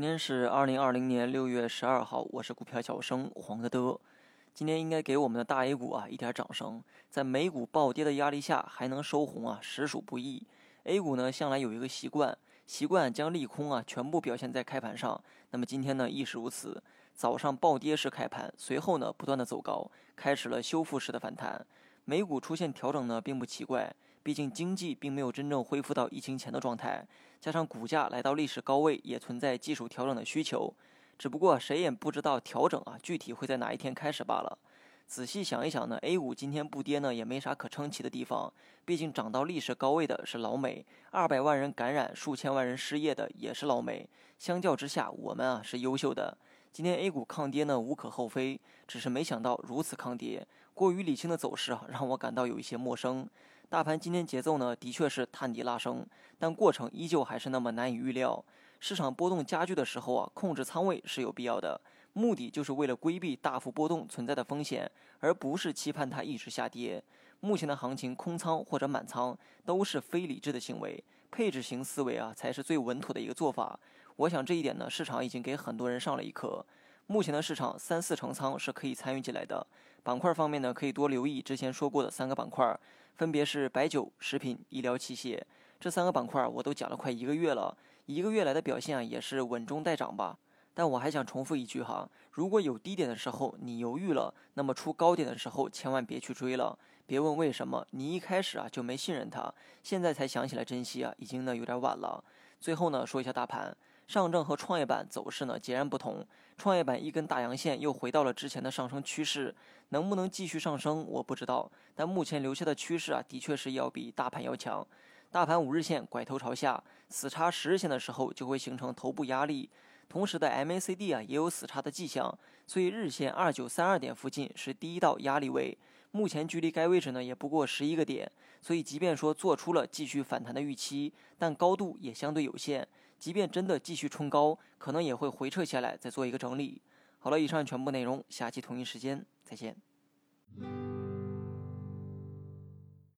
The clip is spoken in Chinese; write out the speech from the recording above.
今天是二零二零年六月十二号，我是股票小生黄德德。今天应该给我们的大 A 股啊一点掌声，在美股暴跌的压力下还能收红啊，实属不易。A 股呢向来有一个习惯，习惯将利空啊全部表现在开盘上。那么今天呢亦是如此，早上暴跌式开盘，随后呢不断的走高，开始了修复式的反弹。美股出现调整呢并不奇怪。毕竟经济并没有真正恢复到疫情前的状态，加上股价来到历史高位，也存在技术调整的需求。只不过谁也不知道调整啊具体会在哪一天开始罢了。仔细想一想呢，A 股今天不跌呢也没啥可称奇的地方。毕竟涨到历史高位的是老美，二百万人感染、数千万人失业的也是老美。相较之下，我们啊是优秀的。今天 A 股抗跌呢无可厚非，只是没想到如此抗跌，过于理性的走势啊让我感到有一些陌生。大盘今天节奏呢，的确是探底拉升，但过程依旧还是那么难以预料。市场波动加剧的时候啊，控制仓位是有必要的，目的就是为了规避大幅波动存在的风险，而不是期盼它一直下跌。目前的行情，空仓或者满仓都是非理智的行为，配置型思维啊才是最稳妥的一个做法。我想这一点呢，市场已经给很多人上了一课。目前的市场三四成仓是可以参与进来的。板块方面呢，可以多留意之前说过的三个板块，分别是白酒、食品、医疗器械这三个板块，我都讲了快一个月了，一个月来的表现啊也是稳中带涨吧。但我还想重复一句哈，如果有低点的时候你犹豫了，那么出高点的时候千万别去追了。别问为什么，你一开始啊就没信任它，现在才想起来珍惜啊，已经呢有点晚了。最后呢说一下大盘。上证和创业板走势呢截然不同，创业板一根大阳线又回到了之前的上升趋势，能不能继续上升我不知道，但目前留下的趋势啊的确是要比大盘要强。大盘五日线拐头朝下，死叉十日线的时候就会形成头部压力，同时的 MACD 啊也有死叉的迹象，所以日线二九三二点附近是第一道压力位，目前距离该位置呢也不过十一个点，所以即便说做出了继续反弹的预期，但高度也相对有限。即便真的继续冲高，可能也会回撤下来，再做一个整理。好了，以上全部内容，下期同一时间再见。